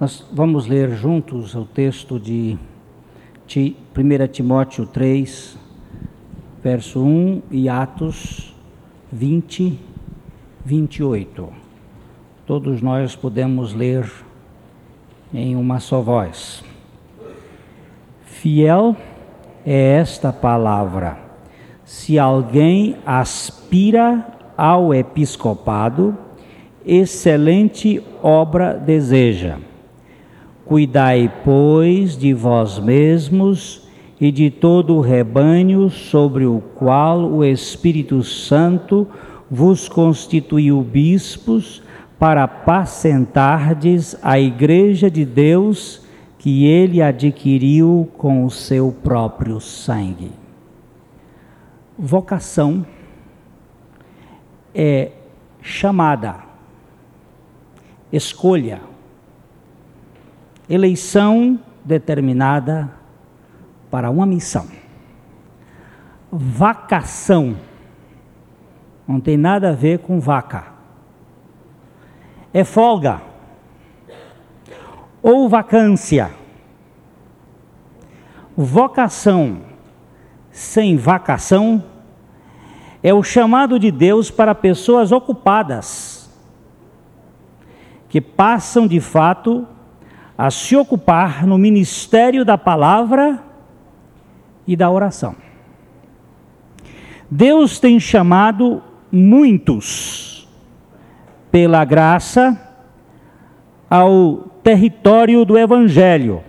Nós vamos ler juntos o texto de 1 Timóteo 3, verso 1 e Atos 20, 28. Todos nós podemos ler em uma só voz. Fiel é esta palavra. Se alguém aspira ao episcopado, excelente obra deseja. Cuidai, pois, de vós mesmos e de todo o rebanho sobre o qual o Espírito Santo vos constituiu bispos para apacentardes a igreja de Deus que ele adquiriu com o seu próprio sangue. Vocação é chamada escolha, eleição determinada para uma missão. Vacação não tem nada a ver com vaca. É folga ou vacância. Vocação sem vacação é o chamado de Deus para pessoas ocupadas que passam de fato a se ocupar no ministério da palavra e da oração. Deus tem chamado muitos, pela graça, ao território do Evangelho,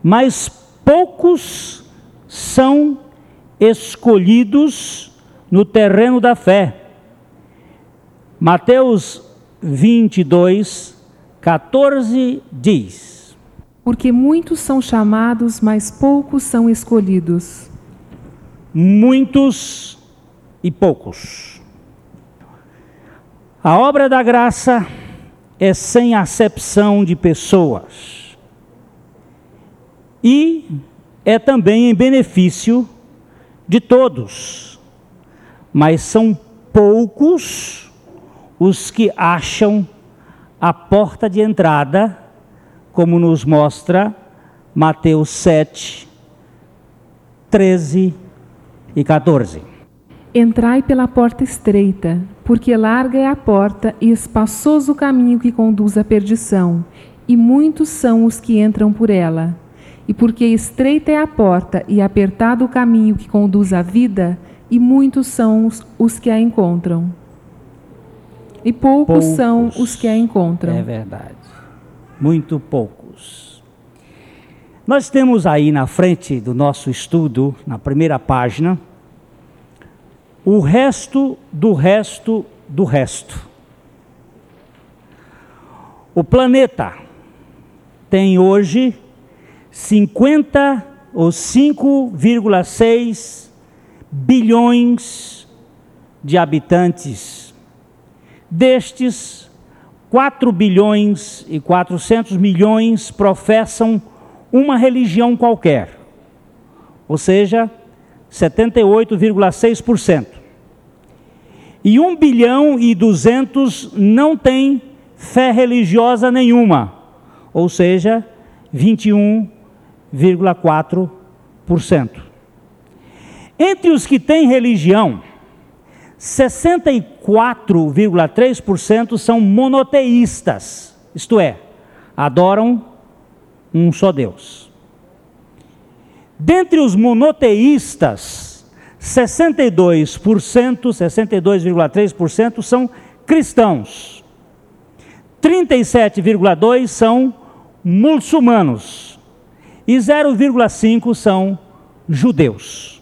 mas poucos são escolhidos no terreno da fé. Mateus 22, 14 diz: Porque muitos são chamados, mas poucos são escolhidos. Muitos e poucos. A obra da graça é sem acepção de pessoas. E é também em benefício de todos. Mas são poucos os que acham a porta de entrada, como nos mostra Mateus 7, 13 e 14. Entrai pela porta estreita, porque larga é a porta e espaçoso o caminho que conduz à perdição, e muitos são os que entram por ela. E porque estreita é a porta e apertado o caminho que conduz à vida, e muitos são os, os que a encontram. E poucos, poucos são os que a encontram. É verdade. Muito poucos. Nós temos aí na frente do nosso estudo, na primeira página, o resto do resto do resto. O planeta tem hoje 50 ou 5,6 bilhões de habitantes Destes, 4 bilhões e 400 milhões professam uma religião qualquer, ou seja, 78,6%. E 1 bilhão e 200 não tem fé religiosa nenhuma, ou seja, 21,4%. Entre os que têm religião, 64,3% são monoteístas, isto é, adoram um só Deus. Dentre os monoteístas, 62%, 62,3% são cristãos. 37,2 são muçulmanos e 0,5 são judeus.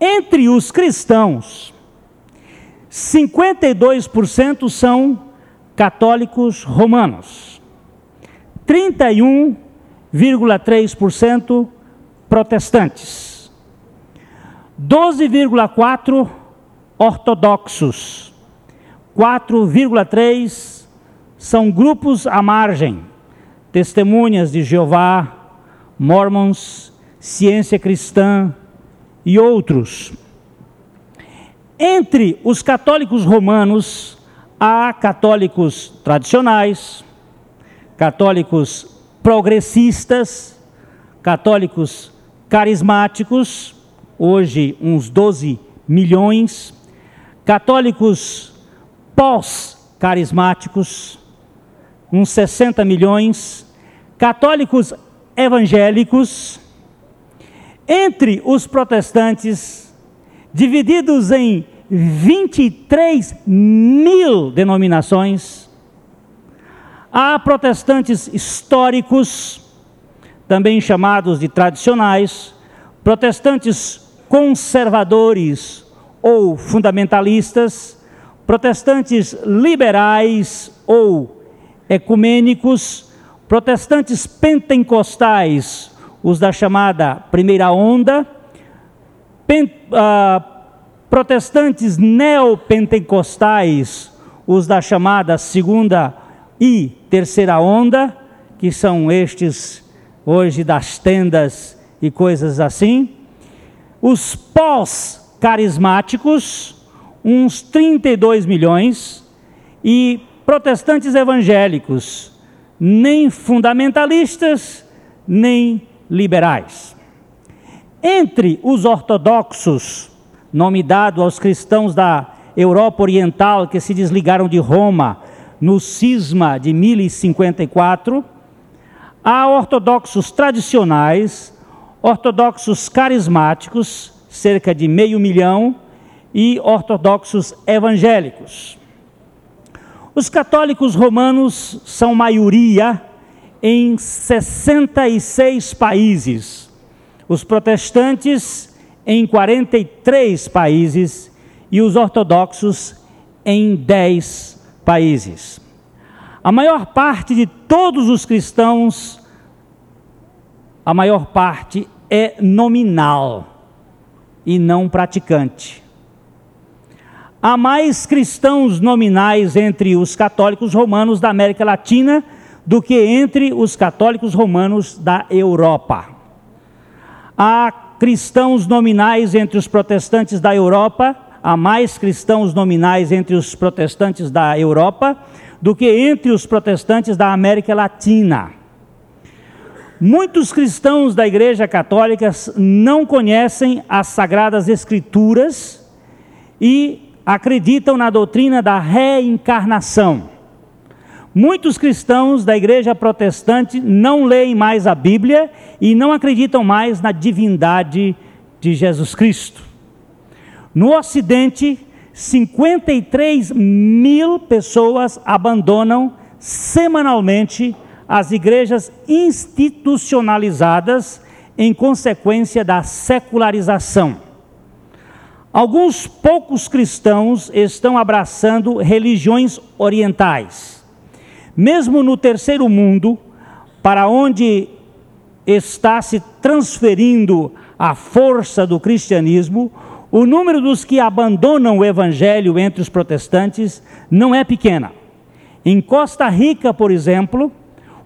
Entre os cristãos, 52% são católicos romanos, 31,3% protestantes, 12,4% ortodoxos, 4,3% são grupos à margem, testemunhas de Jeová, mormons, ciência cristã, e outros. Entre os católicos romanos, há católicos tradicionais, católicos progressistas, católicos carismáticos, hoje uns 12 milhões, católicos pós-carismáticos, uns 60 milhões, católicos evangélicos, entre os protestantes, divididos em 23 mil denominações, há protestantes históricos, também chamados de tradicionais, protestantes conservadores ou fundamentalistas, protestantes liberais ou ecumênicos, protestantes pentecostais, os da chamada primeira onda, pen, uh, protestantes neopentecostais, os da chamada segunda e terceira onda, que são estes hoje das tendas e coisas assim, os pós-carismáticos, uns 32 milhões, e protestantes evangélicos, nem fundamentalistas, nem liberais. Entre os ortodoxos, nome dado aos cristãos da Europa Oriental que se desligaram de Roma no cisma de 1054, há ortodoxos tradicionais, ortodoxos carismáticos, cerca de meio milhão, e ortodoxos evangélicos. Os católicos romanos são maioria em 66 países, os protestantes em 43 países e os ortodoxos em 10 países. A maior parte de todos os cristãos, a maior parte é nominal e não praticante. Há mais cristãos nominais entre os católicos romanos da América Latina do que entre os católicos romanos da Europa. Há cristãos nominais entre os protestantes da Europa, há mais cristãos nominais entre os protestantes da Europa do que entre os protestantes da América Latina. Muitos cristãos da Igreja Católica não conhecem as Sagradas Escrituras e acreditam na doutrina da reencarnação. Muitos cristãos da igreja protestante não leem mais a Bíblia e não acreditam mais na divindade de Jesus Cristo. No Ocidente, 53 mil pessoas abandonam semanalmente as igrejas institucionalizadas em consequência da secularização. Alguns poucos cristãos estão abraçando religiões orientais. Mesmo no terceiro mundo, para onde está se transferindo a força do cristianismo, o número dos que abandonam o evangelho entre os protestantes não é pequena. Em Costa Rica, por exemplo,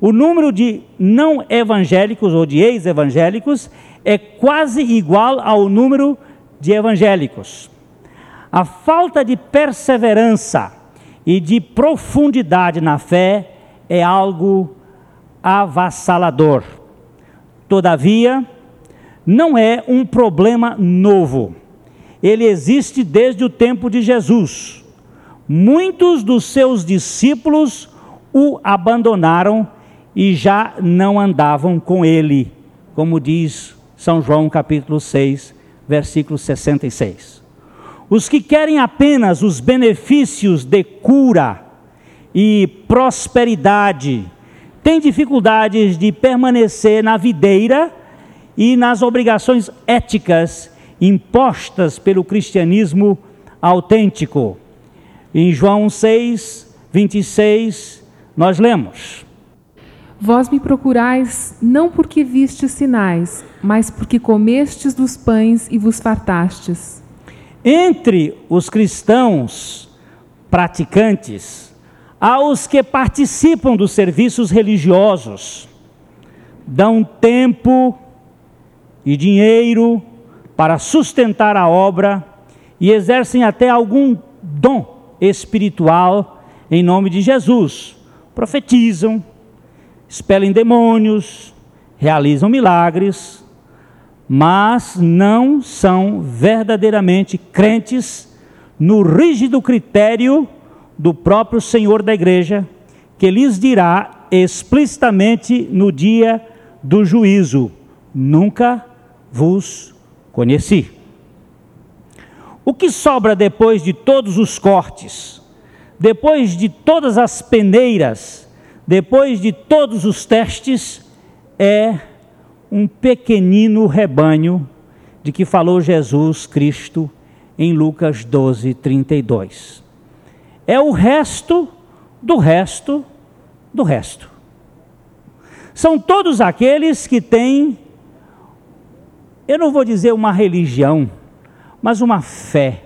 o número de não evangélicos ou de ex-evangélicos é quase igual ao número de evangélicos. A falta de perseverança e de profundidade na fé é algo avassalador. Todavia, não é um problema novo. Ele existe desde o tempo de Jesus. Muitos dos seus discípulos o abandonaram e já não andavam com ele, como diz São João capítulo 6, versículo 66. Os que querem apenas os benefícios de cura e prosperidade têm dificuldades de permanecer na videira e nas obrigações éticas impostas pelo cristianismo autêntico. Em João 6, 26, nós lemos: Vós me procurais não porque vistes sinais, mas porque comestes dos pães e vos fartastes. Entre os cristãos praticantes, há os que participam dos serviços religiosos, dão tempo e dinheiro para sustentar a obra e exercem até algum dom espiritual em nome de Jesus, profetizam, expelem demônios, realizam milagres, mas não são verdadeiramente crentes no rígido critério do próprio Senhor da igreja, que lhes dirá explicitamente no dia do juízo: Nunca vos conheci. O que sobra depois de todos os cortes, depois de todas as peneiras, depois de todos os testes, é um pequenino rebanho de que falou Jesus Cristo em Lucas 12, 32. É o resto do resto do resto. São todos aqueles que têm, eu não vou dizer uma religião, mas uma fé,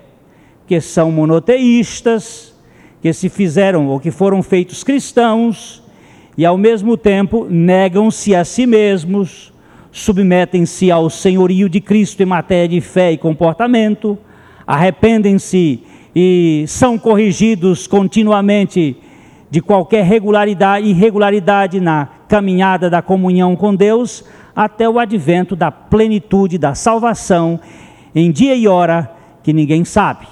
que são monoteístas, que se fizeram ou que foram feitos cristãos e ao mesmo tempo negam-se a si mesmos, submetem-se ao senhorio de Cristo em matéria de fé e comportamento, arrependem-se e são corrigidos continuamente de qualquer regularidade, irregularidade na caminhada da comunhão com Deus, até o advento da plenitude da salvação em dia e hora que ninguém sabe.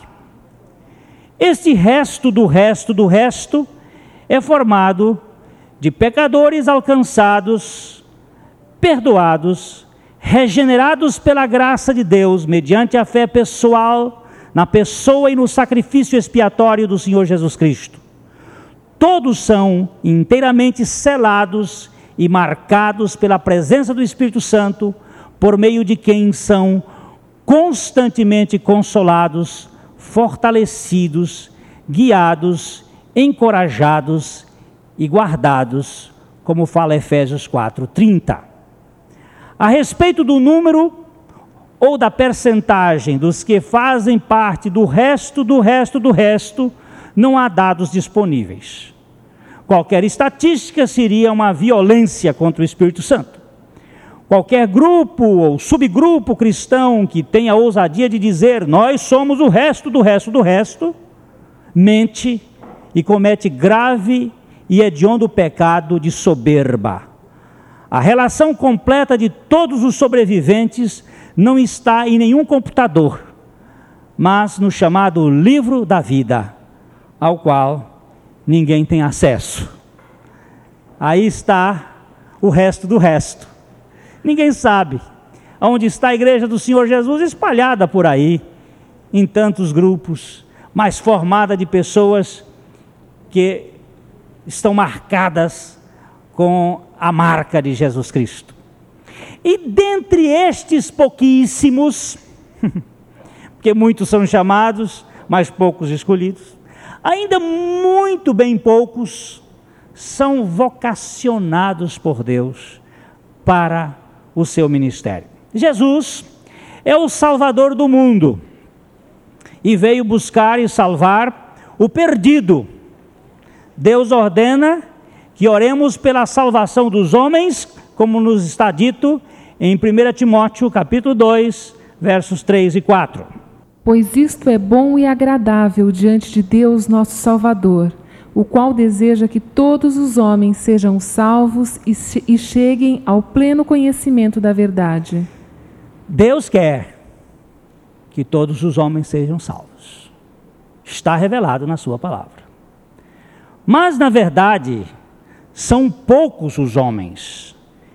Este resto do resto do resto é formado de pecadores alcançados, perdoados, regenerados pela graça de Deus, mediante a fé pessoal na pessoa e no sacrifício expiatório do Senhor Jesus Cristo. Todos são inteiramente selados e marcados pela presença do Espírito Santo, por meio de quem são constantemente consolados, fortalecidos, guiados, encorajados e guardados, como fala Efésios 4:30. A respeito do número ou da percentagem dos que fazem parte do resto do resto do resto, não há dados disponíveis. Qualquer estatística seria uma violência contra o Espírito Santo. Qualquer grupo ou subgrupo cristão que tenha a ousadia de dizer nós somos o resto do resto do resto, mente e comete grave e hediondo pecado de soberba. A relação completa de todos os sobreviventes não está em nenhum computador, mas no chamado livro da vida, ao qual ninguém tem acesso. Aí está o resto do resto. Ninguém sabe onde está a igreja do Senhor Jesus espalhada por aí, em tantos grupos, mas formada de pessoas que estão marcadas com a marca de Jesus Cristo. E dentre estes pouquíssimos, porque muitos são chamados, mas poucos escolhidos, ainda muito bem poucos são vocacionados por Deus para o seu ministério. Jesus é o Salvador do mundo e veio buscar e salvar o perdido. Deus ordena que oremos pela salvação dos homens, como nos está dito em 1 Timóteo, capítulo 2, versos 3 e 4. Pois isto é bom e agradável diante de Deus, nosso Salvador o qual deseja que todos os homens sejam salvos e, cheguem ao pleno conhecimento da verdade. Deus quer que todos os homens sejam salvos. Está revelado na Sua palavra. Mas, na verdade, são poucos os homens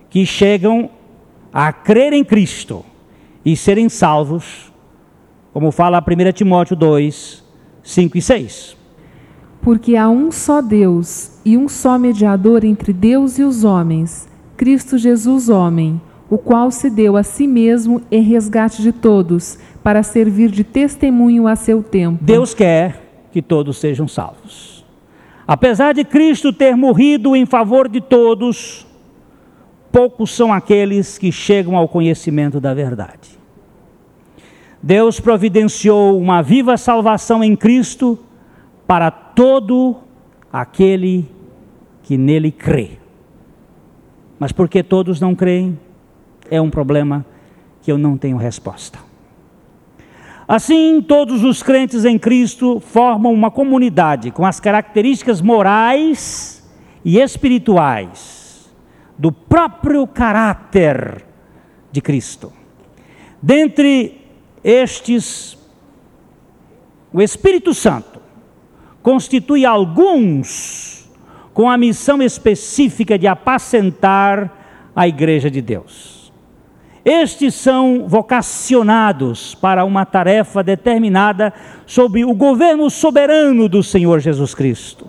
que chegam a crer em Cristo e serem salvos, como fala 1 Timóteo 2, 5 e 6 porque há um só Deus e um só mediador entre Deus e os homens, Cristo Jesus, homem, o qual se deu a si mesmo em resgate de todos, para servir de testemunho a seu tempo. Deus quer que todos sejam salvos. Apesar de Cristo ter morrido em favor de todos, poucos são aqueles que chegam ao conhecimento da verdade. Deus providenciou uma viva salvação em Cristo para todo aquele que nele crê. Mas porque todos não creem, é um problema que eu não tenho resposta. Assim, todos os crentes em Cristo formam uma comunidade com as características morais e espirituais do próprio caráter de Cristo. Dentre estes, o Espírito Santo constitui alguns com a missão específica de apacentar a igreja de Deus. Estes são vocacionados para uma tarefa determinada sob o governo soberano do Senhor Jesus Cristo.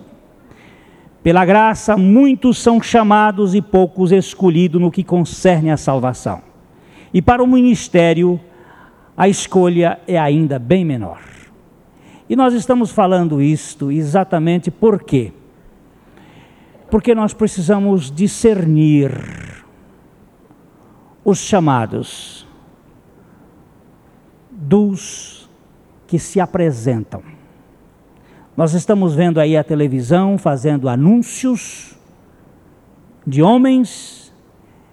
Pela graça, muitos são chamados e poucos escolhidos no que concerne à salvação. E para o ministério, a escolha é ainda bem menor. E nós estamos falando isto exatamente por quê? Porque nós precisamos discernir os chamados dos que se apresentam. Nós estamos vendo aí a televisão fazendo anúncios de homens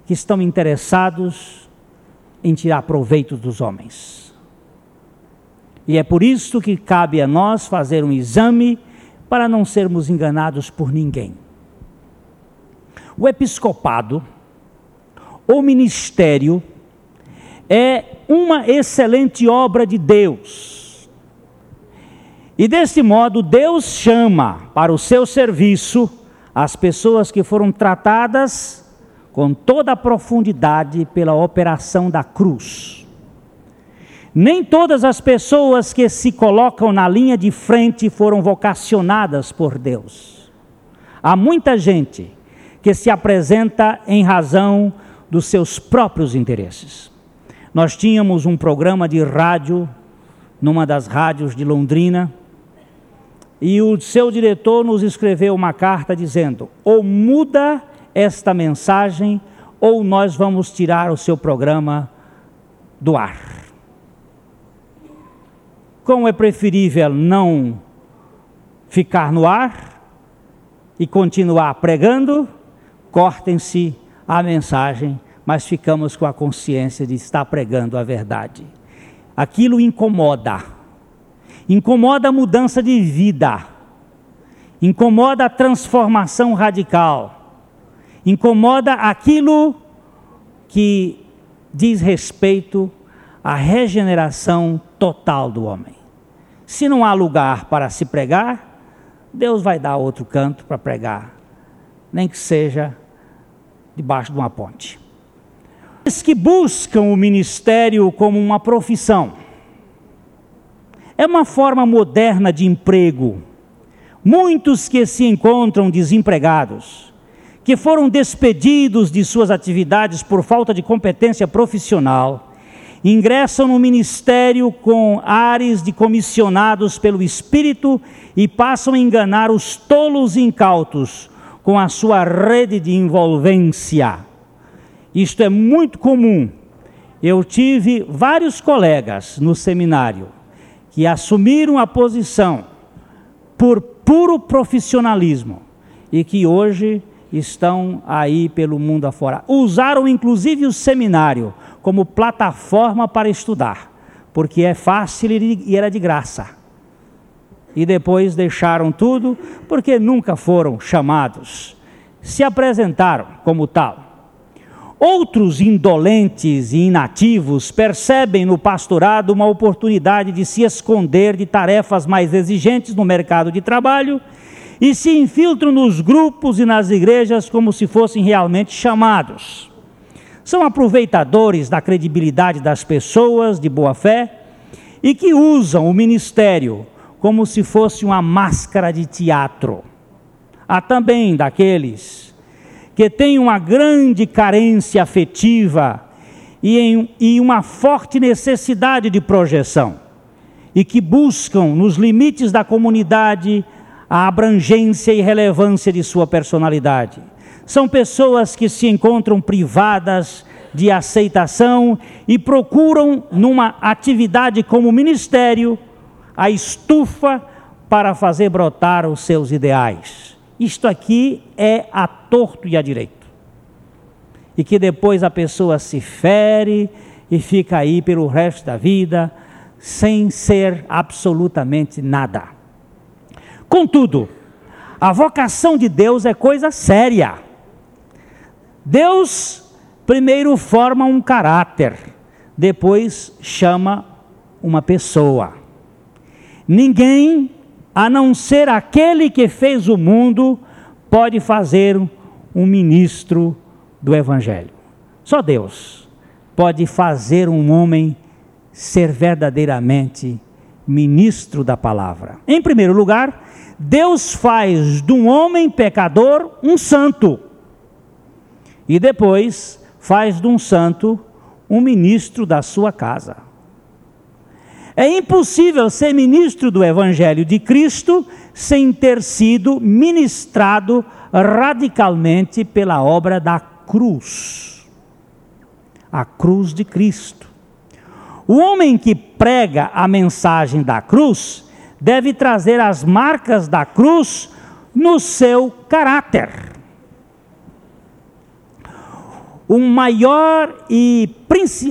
que estão interessados em tirar proveito dos homens. E é por isso que cabe a nós fazer um exame para não sermos enganados por ninguém. O episcopado o ministério é uma excelente obra de Deus. E deste modo, Deus chama para o seu serviço as pessoas que foram tratadas com toda a profundidade pela operação da cruz. Nem todas as pessoas que se colocam na linha de frente foram vocacionadas por Deus. Há muita gente que se apresenta em razão dos seus próprios interesses. Nós tínhamos um programa de rádio numa das rádios de Londrina e o seu diretor nos escreveu uma carta dizendo: ou muda esta mensagem ou nós vamos tirar o seu programa do ar. Como é preferível não ficar no ar e continuar pregando, cortem-se a mensagem mas ficamos com a consciência de estar pregando a verdade. Aquilo incomoda. Incomoda a mudança de vida. Incomoda a transformação radical. Incomoda aquilo que diz respeito à regeneração total do homem. Se não há lugar para se pregar, Deus vai dar outro canto para pregar, nem que seja debaixo de uma ponte que buscam o ministério como uma profissão. É uma forma moderna de emprego. Muitos que se encontram desempregados, que foram despedidos de suas atividades por falta de competência profissional, ingressam no ministério com ares de comissionados pelo Espírito e passam a enganar os tolos incautos com a sua rede de envolvência isto é muito comum. Eu tive vários colegas no seminário que assumiram a posição por puro profissionalismo e que hoje estão aí pelo mundo afora. Usaram inclusive o seminário como plataforma para estudar, porque é fácil e era de graça. E depois deixaram tudo porque nunca foram chamados. Se apresentaram como tal. Outros indolentes e inativos percebem no pastorado uma oportunidade de se esconder de tarefas mais exigentes no mercado de trabalho e se infiltram nos grupos e nas igrejas como se fossem realmente chamados. São aproveitadores da credibilidade das pessoas de boa fé e que usam o ministério como se fosse uma máscara de teatro. Há também daqueles que têm uma grande carência afetiva e, em, e uma forte necessidade de projeção, e que buscam, nos limites da comunidade, a abrangência e relevância de sua personalidade. São pessoas que se encontram privadas de aceitação e procuram, numa atividade como ministério, a estufa para fazer brotar os seus ideais. Isto aqui é a torto e a direito. E que depois a pessoa se fere e fica aí pelo resto da vida sem ser absolutamente nada. Contudo, a vocação de Deus é coisa séria. Deus primeiro forma um caráter, depois chama uma pessoa. Ninguém, a não ser aquele que fez o mundo, pode fazer um ministro do Evangelho. Só Deus pode fazer um homem ser verdadeiramente ministro da palavra. Em primeiro lugar, Deus faz de um homem pecador um santo. E depois faz de um santo um ministro da sua casa. É impossível ser ministro do Evangelho de Cristo sem ter sido ministrado radicalmente pela obra da cruz a cruz de Cristo. O homem que prega a mensagem da cruz deve trazer as marcas da cruz no seu caráter. Maior e,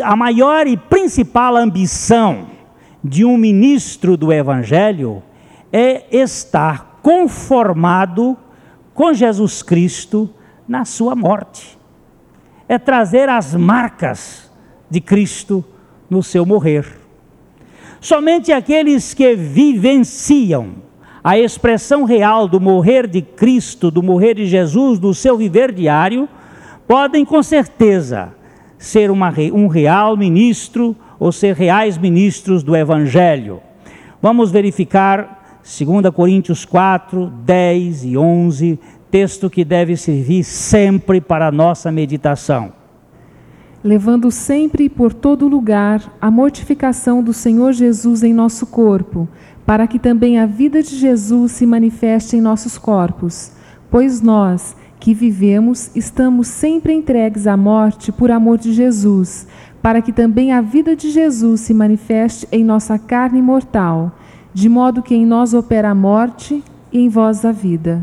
a maior e principal ambição de um ministro do Evangelho é estar conformado com Jesus Cristo na sua morte. É trazer as marcas de Cristo no seu morrer. Somente aqueles que vivenciam a expressão real do morrer de Cristo, do morrer de Jesus, do seu viver diário, podem com certeza ser uma, um real ministro ou ser reais ministros do Evangelho. Vamos verificar 2 Coríntios 4, 10 e 11, texto que deve servir sempre para a nossa meditação. Levando sempre e por todo lugar a mortificação do Senhor Jesus em nosso corpo, para que também a vida de Jesus se manifeste em nossos corpos. Pois nós, que vivemos, estamos sempre entregues à morte por amor de Jesus, para que também a vida de Jesus se manifeste em nossa carne mortal, de modo que em nós opera a morte e em vós a vida.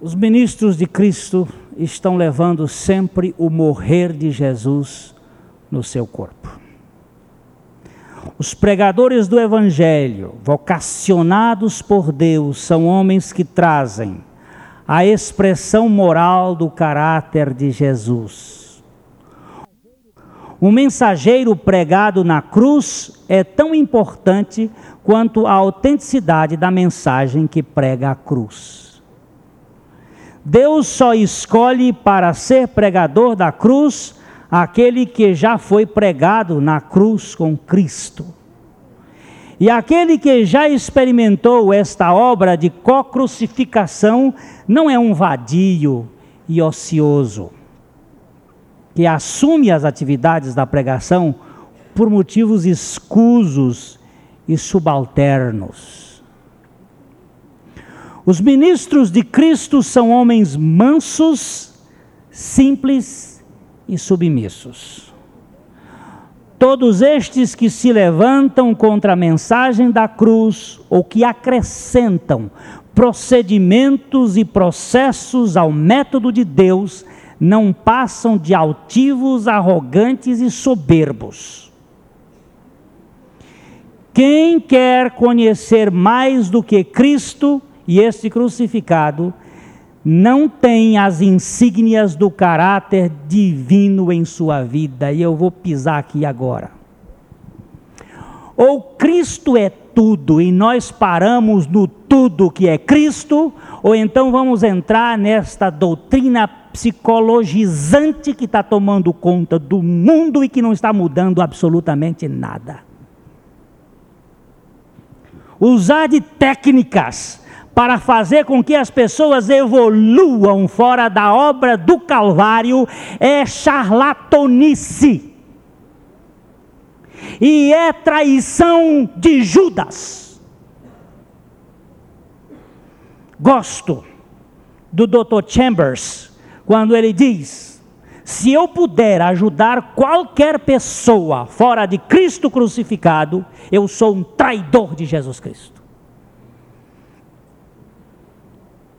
Os ministros de Cristo estão levando sempre o morrer de Jesus no seu corpo. Os pregadores do Evangelho, vocacionados por Deus, são homens que trazem a expressão moral do caráter de Jesus o mensageiro pregado na cruz é tão importante quanto a autenticidade da mensagem que prega a cruz. Deus só escolhe para ser pregador da cruz aquele que já foi pregado na cruz com Cristo. E aquele que já experimentou esta obra de co-crucificação não é um vadio e ocioso que assume as atividades da pregação por motivos escusos e subalternos. Os ministros de Cristo são homens mansos, simples e submissos. Todos estes que se levantam contra a mensagem da cruz ou que acrescentam procedimentos e processos ao método de Deus não passam de altivos, arrogantes e soberbos. Quem quer conhecer mais do que Cristo e este crucificado, não tem as insígnias do caráter divino em sua vida, e eu vou pisar aqui agora. Ou Cristo é tudo e nós paramos no tudo que é Cristo, ou então vamos entrar nesta doutrina psicologizante que está tomando conta do mundo e que não está mudando absolutamente nada. Usar de técnicas para fazer com que as pessoas evoluam fora da obra do Calvário é charlatonice. E é traição de Judas. Gosto do Dr. Chambers, quando ele diz: se eu puder ajudar qualquer pessoa fora de Cristo crucificado, eu sou um traidor de Jesus Cristo.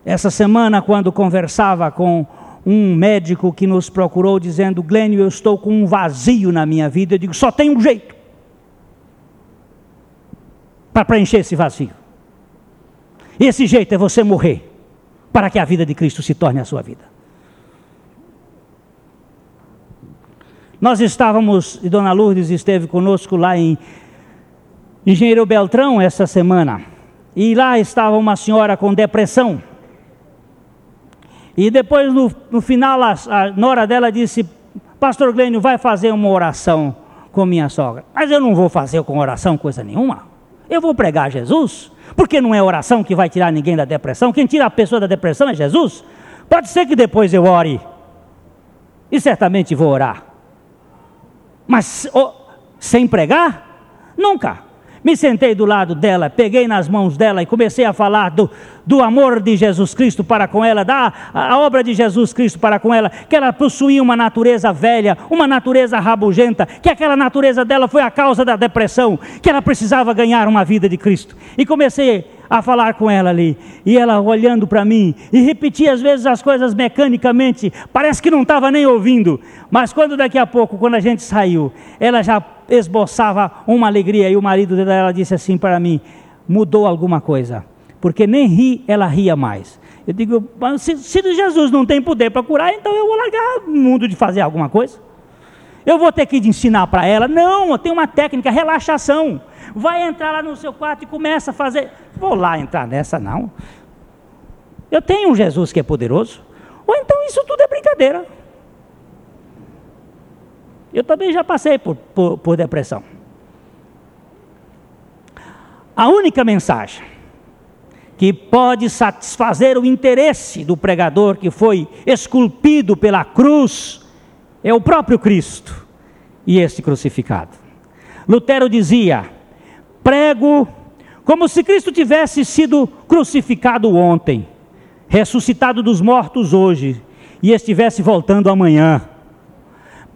Essa semana, quando conversava com um médico que nos procurou dizendo: Glênio, eu estou com um vazio na minha vida, eu digo: só tem um jeito. para preencher esse vazio. Esse jeito é você morrer para que a vida de Cristo se torne a sua vida. Nós estávamos, e Dona Lourdes esteve conosco lá em Engenheiro Beltrão essa semana, e lá estava uma senhora com depressão. E depois, no, no final, a, a nora dela disse: Pastor Glênio, vai fazer uma oração com minha sogra. Mas eu não vou fazer com oração coisa nenhuma. Eu vou pregar Jesus, porque não é oração que vai tirar ninguém da depressão. Quem tira a pessoa da depressão é Jesus. Pode ser que depois eu ore, e certamente vou orar. Mas oh, sem pregar? Nunca. Me sentei do lado dela, peguei nas mãos dela e comecei a falar do, do amor de Jesus Cristo para com ela, da a obra de Jesus Cristo para com ela, que ela possuía uma natureza velha, uma natureza rabugenta, que aquela natureza dela foi a causa da depressão, que ela precisava ganhar uma vida de Cristo. E comecei a falar com ela ali, e ela olhando para mim, e repetia às vezes as coisas mecanicamente, parece que não estava nem ouvindo, mas quando daqui a pouco, quando a gente saiu, ela já esboçava uma alegria, e o marido dela disse assim para mim: mudou alguma coisa, porque nem ri, ela ria mais. Eu digo, se, se Jesus não tem poder para curar, então eu vou largar o mundo de fazer alguma coisa. Eu vou ter que ensinar para ela. Não, tem uma técnica, relaxação. Vai entrar lá no seu quarto e começa a fazer. Vou lá entrar nessa, não. Eu tenho um Jesus que é poderoso. Ou então isso tudo é brincadeira. Eu também já passei por, por, por depressão. A única mensagem que pode satisfazer o interesse do pregador que foi esculpido pela cruz é o próprio Cristo e este crucificado. Lutero dizia: prego como se Cristo tivesse sido crucificado ontem, ressuscitado dos mortos hoje e estivesse voltando amanhã.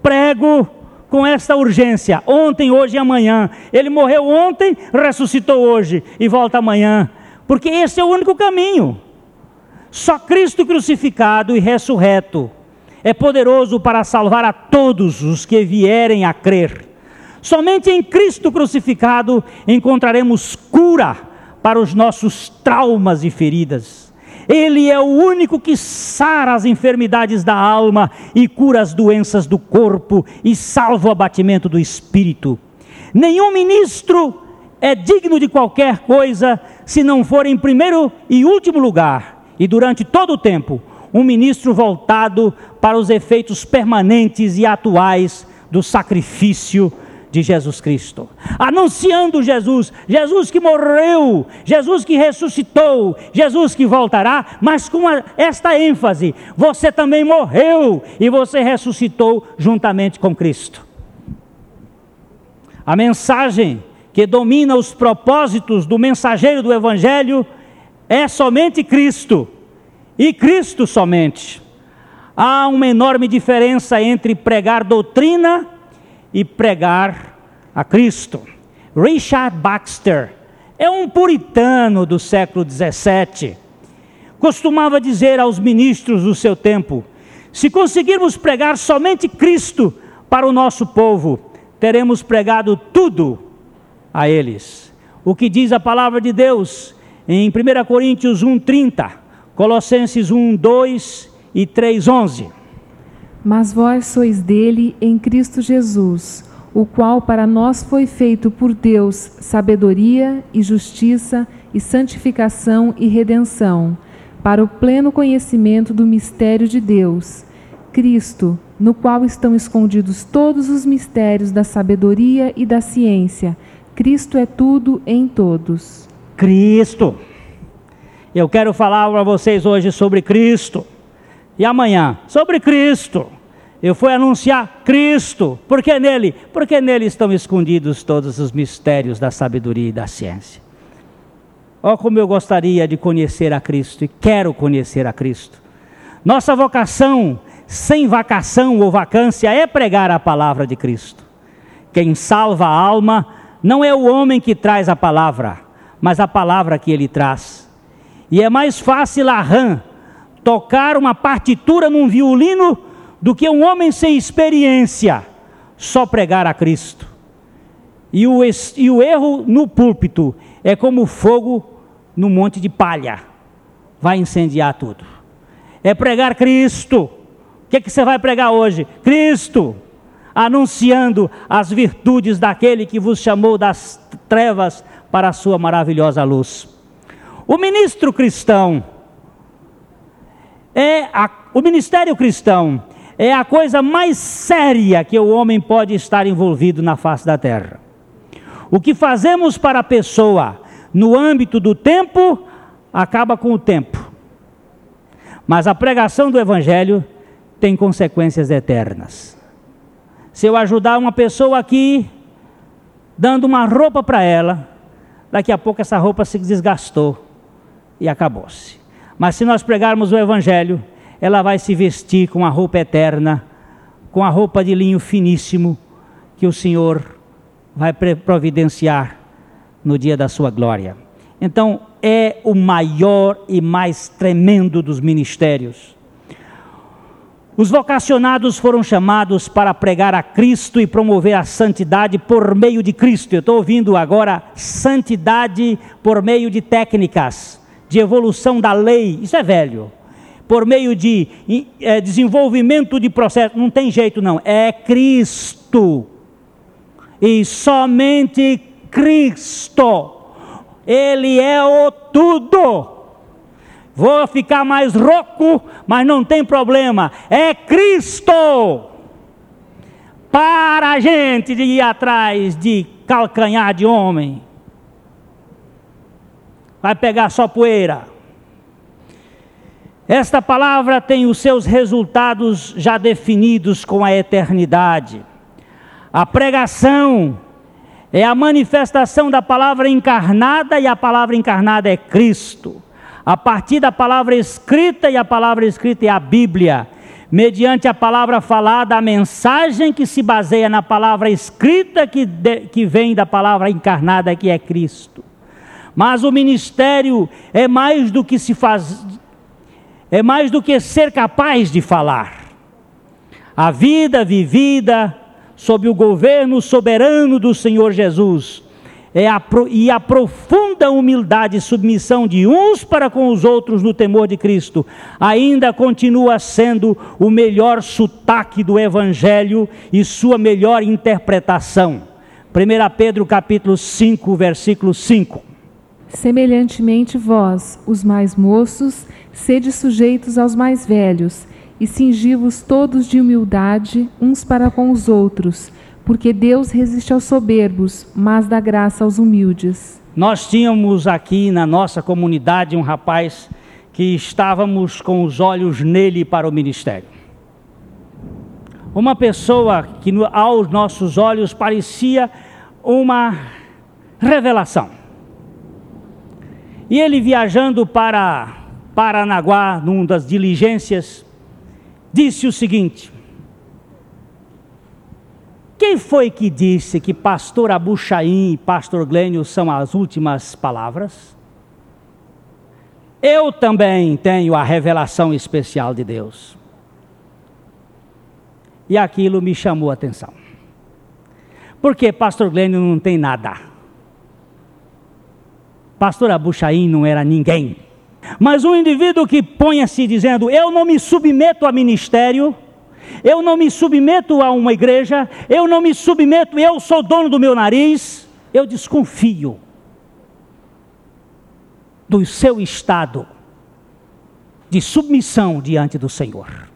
Prego com esta urgência, ontem, hoje e amanhã. Ele morreu ontem, ressuscitou hoje e volta amanhã, porque esse é o único caminho. Só Cristo crucificado e ressurreto é poderoso para salvar a todos os que vierem a crer. Somente em Cristo crucificado encontraremos cura para os nossos traumas e feridas. Ele é o único que sara as enfermidades da alma e cura as doenças do corpo e salva o abatimento do espírito. Nenhum ministro é digno de qualquer coisa se não for em primeiro e último lugar e durante todo o tempo um ministro voltado para os efeitos permanentes e atuais do sacrifício de Jesus Cristo, anunciando Jesus, Jesus que morreu, Jesus que ressuscitou, Jesus que voltará, mas com esta ênfase: você também morreu e você ressuscitou juntamente com Cristo. A mensagem que domina os propósitos do mensageiro do Evangelho é somente Cristo, e Cristo somente. Há uma enorme diferença entre pregar doutrina e pregar a Cristo. Richard Baxter é um puritano do século 17. Costumava dizer aos ministros do seu tempo: se conseguirmos pregar somente Cristo para o nosso povo, teremos pregado tudo a eles. O que diz a palavra de Deus em 1 Coríntios 1:30, Colossenses 1:2 e 3:11. Mas vós sois dele em Cristo Jesus, o qual para nós foi feito por Deus sabedoria e justiça e santificação e redenção, para o pleno conhecimento do mistério de Deus, Cristo, no qual estão escondidos todos os mistérios da sabedoria e da ciência. Cristo é tudo em todos. Cristo. Eu quero falar para vocês hoje sobre Cristo. E amanhã, sobre Cristo. Eu fui anunciar Cristo. Por que nele? Porque nele estão escondidos todos os mistérios da sabedoria e da ciência. Oh, como eu gostaria de conhecer a Cristo e quero conhecer a Cristo. Nossa vocação, sem vacação ou vacância, é pregar a palavra de Cristo. Quem salva a alma não é o homem que traz a palavra, mas a palavra que ele traz. E é mais fácil a tocar uma partitura num violino do que um homem sem experiência só pregar a Cristo. E o, e o erro no púlpito é como fogo no monte de palha vai incendiar tudo. É pregar Cristo. O que, é que você vai pregar hoje? Cristo, anunciando as virtudes daquele que vos chamou das trevas para a sua maravilhosa luz. O ministro cristão é a, o ministério cristão é a coisa mais séria que o homem pode estar envolvido na face da terra. O que fazemos para a pessoa no âmbito do tempo acaba com o tempo. Mas a pregação do evangelho tem consequências eternas. Se eu ajudar uma pessoa aqui dando uma roupa para ela, daqui a pouco essa roupa se desgastou e acabou-se. Mas se nós pregarmos o evangelho, ela vai se vestir com a roupa eterna, com a roupa de linho finíssimo que o Senhor vai providenciar no dia da sua glória. Então, é o maior e mais tremendo dos ministérios. Os vocacionados foram chamados para pregar a Cristo e promover a santidade por meio de Cristo. Eu estou ouvindo agora santidade por meio de técnicas, de evolução da lei. Isso é velho. Por meio de é, desenvolvimento de processo. Não tem jeito, não. É Cristo e somente Cristo. Ele é o tudo. Vou ficar mais rouco, mas não tem problema. É Cristo. Para a gente de ir atrás de calcanhar de homem. Vai pegar só poeira. Esta palavra tem os seus resultados já definidos com a eternidade. A pregação é a manifestação da palavra encarnada e a palavra encarnada é Cristo. A partir da palavra escrita e a palavra escrita é a Bíblia. Mediante a palavra falada, a mensagem que se baseia na palavra escrita que, de, que vem da palavra encarnada que é Cristo. Mas o ministério é mais do que se faz, é mais do que ser capaz de falar. A vida vivida sob o governo soberano do Senhor Jesus. É a, e a profunda humildade e submissão de uns para com os outros no temor de Cristo, ainda continua sendo o melhor sotaque do Evangelho e sua melhor interpretação. 1 Pedro capítulo 5, versículo 5. Semelhantemente vós, os mais moços, sede sujeitos aos mais velhos, e cingi-vos todos de humildade uns para com os outros, porque Deus resiste aos soberbos, mas dá graça aos humildes. Nós tínhamos aqui na nossa comunidade um rapaz que estávamos com os olhos nele para o ministério. Uma pessoa que aos nossos olhos parecia uma revelação. E ele viajando para Paranaguá, numa das diligências, disse o seguinte: Quem foi que disse que pastor Abuchaim e pastor Glênio são as últimas palavras? Eu também tenho a revelação especial de Deus. E aquilo me chamou a atenção. Porque pastor Glênio não tem nada. Pastor Abuchaim não era ninguém. Mas um indivíduo que ponha-se dizendo: Eu não me submeto a ministério, eu não me submeto a uma igreja, eu não me submeto, eu sou dono do meu nariz, eu desconfio do seu estado de submissão diante do Senhor.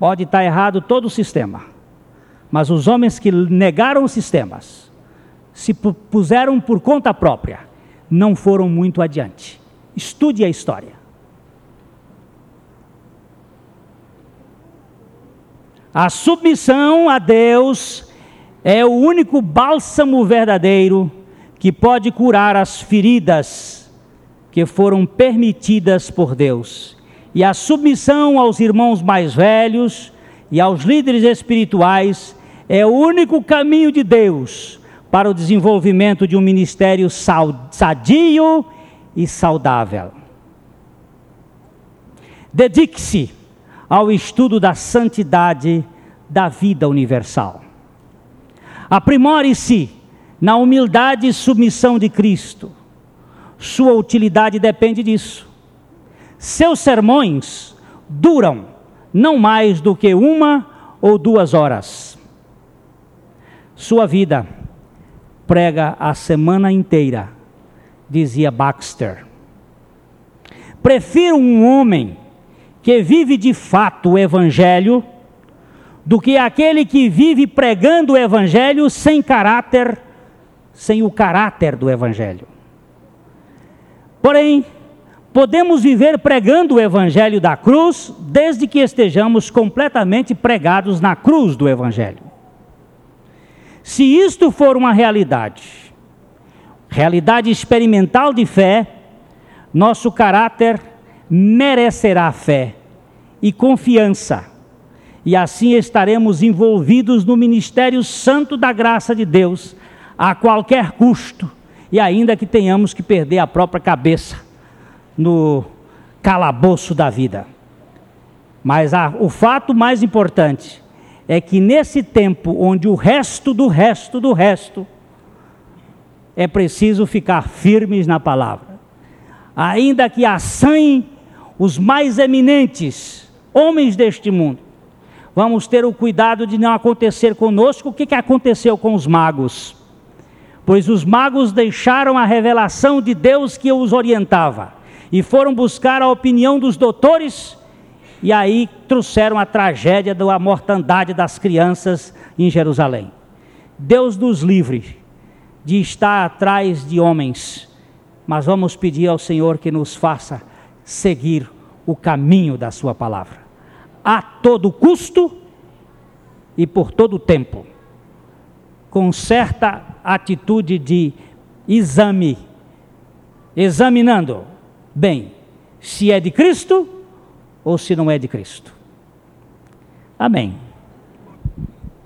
Pode estar errado todo o sistema, mas os homens que negaram os sistemas, se puseram por conta própria, não foram muito adiante. Estude a história. A submissão a Deus é o único bálsamo verdadeiro que pode curar as feridas que foram permitidas por Deus. E a submissão aos irmãos mais velhos e aos líderes espirituais é o único caminho de Deus para o desenvolvimento de um ministério sadio e saudável. Dedique-se ao estudo da santidade da vida universal. Aprimore-se na humildade e submissão de Cristo. Sua utilidade depende disso. Seus sermões duram não mais do que uma ou duas horas. Sua vida prega a semana inteira, dizia Baxter. Prefiro um homem que vive de fato o Evangelho do que aquele que vive pregando o Evangelho sem caráter, sem o caráter do Evangelho. Porém, podemos viver pregando o Evangelho da cruz desde que estejamos completamente pregados na cruz do Evangelho. Se isto for uma realidade, realidade experimental de fé, nosso caráter merecerá fé e confiança, e assim estaremos envolvidos no ministério santo da graça de Deus, a qualquer custo, e ainda que tenhamos que perder a própria cabeça no calabouço da vida. Mas o fato mais importante é que nesse tempo onde o resto do resto do resto é preciso ficar firmes na palavra. Ainda que assanhem os mais eminentes homens deste mundo, vamos ter o cuidado de não acontecer conosco o que, que aconteceu com os magos. Pois os magos deixaram a revelação de Deus que os orientava e foram buscar a opinião dos doutores e aí trouxeram a tragédia da mortandade das crianças em Jerusalém. Deus nos livre de estar atrás de homens, mas vamos pedir ao Senhor que nos faça seguir o caminho da Sua palavra, a todo custo e por todo tempo, com certa atitude de exame, examinando. Bem se é de Cristo ou se não é de Cristo. Amém.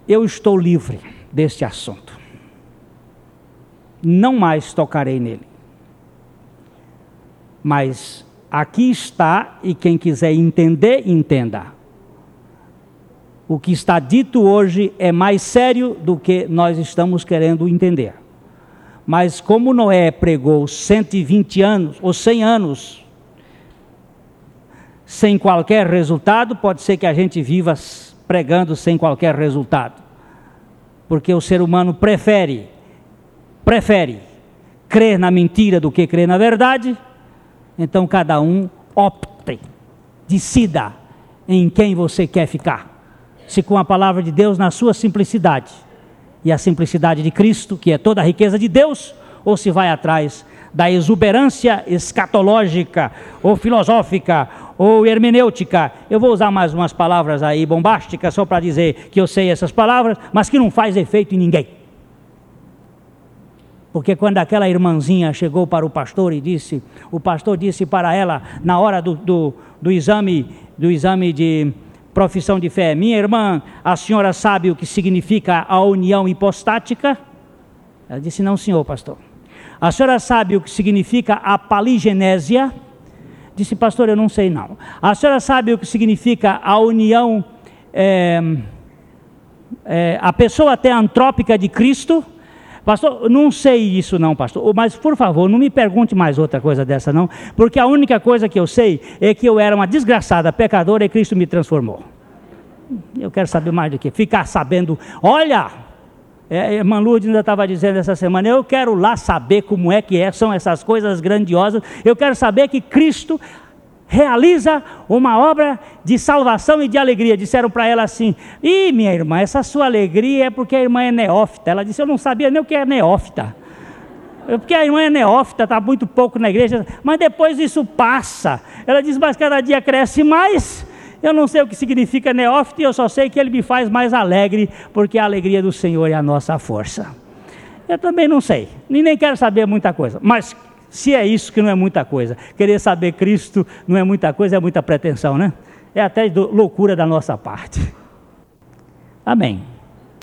Eu estou livre deste assunto não mais tocarei nele. Mas aqui está, e quem quiser entender, entenda. O que está dito hoje é mais sério do que nós estamos querendo entender. Mas como Noé pregou 120 anos ou 100 anos sem qualquer resultado, pode ser que a gente viva pregando sem qualquer resultado. Porque o ser humano prefere prefere crer na mentira do que crer na verdade, então cada um opte, decida em quem você quer ficar. Se com a palavra de Deus na sua simplicidade e a simplicidade de Cristo, que é toda a riqueza de Deus, ou se vai atrás da exuberância escatológica ou filosófica ou hermenêutica. Eu vou usar mais umas palavras aí bombásticas só para dizer que eu sei essas palavras, mas que não faz efeito em ninguém. Porque quando aquela irmãzinha chegou para o pastor e disse, o pastor disse para ela, na hora do, do, do exame, do exame de profissão de fé, minha irmã, a senhora sabe o que significa a união hipostática? Ela disse, não, senhor pastor. A senhora sabe o que significa a paligenésia? Disse, pastor, eu não sei não. A senhora sabe o que significa a união, é, é, a pessoa até antrópica de Cristo? Pastor, não sei isso não, pastor, mas por favor, não me pergunte mais outra coisa dessa não, porque a única coisa que eu sei é que eu era uma desgraçada pecadora e Cristo me transformou. Eu quero saber mais do que ficar sabendo, olha, é, irmã Lourdes ainda estava dizendo essa semana, eu quero lá saber como é que é, são essas coisas grandiosas, eu quero saber que Cristo realiza uma obra de salvação e de alegria. Disseram para ela assim: Ih, minha irmã, essa sua alegria é porque a irmã é neófita. Ela disse: Eu não sabia nem o que é neófita. Porque a irmã é neófita, está muito pouco na igreja, mas depois isso passa. Ela diz: Mas cada dia cresce mais. Eu não sei o que significa neófita, eu só sei que ele me faz mais alegre, porque a alegria do Senhor é a nossa força. Eu também não sei, nem quero saber muita coisa, mas se é isso que não é muita coisa. Querer saber Cristo não é muita coisa, é muita pretensão, né? É até loucura da nossa parte. Amém.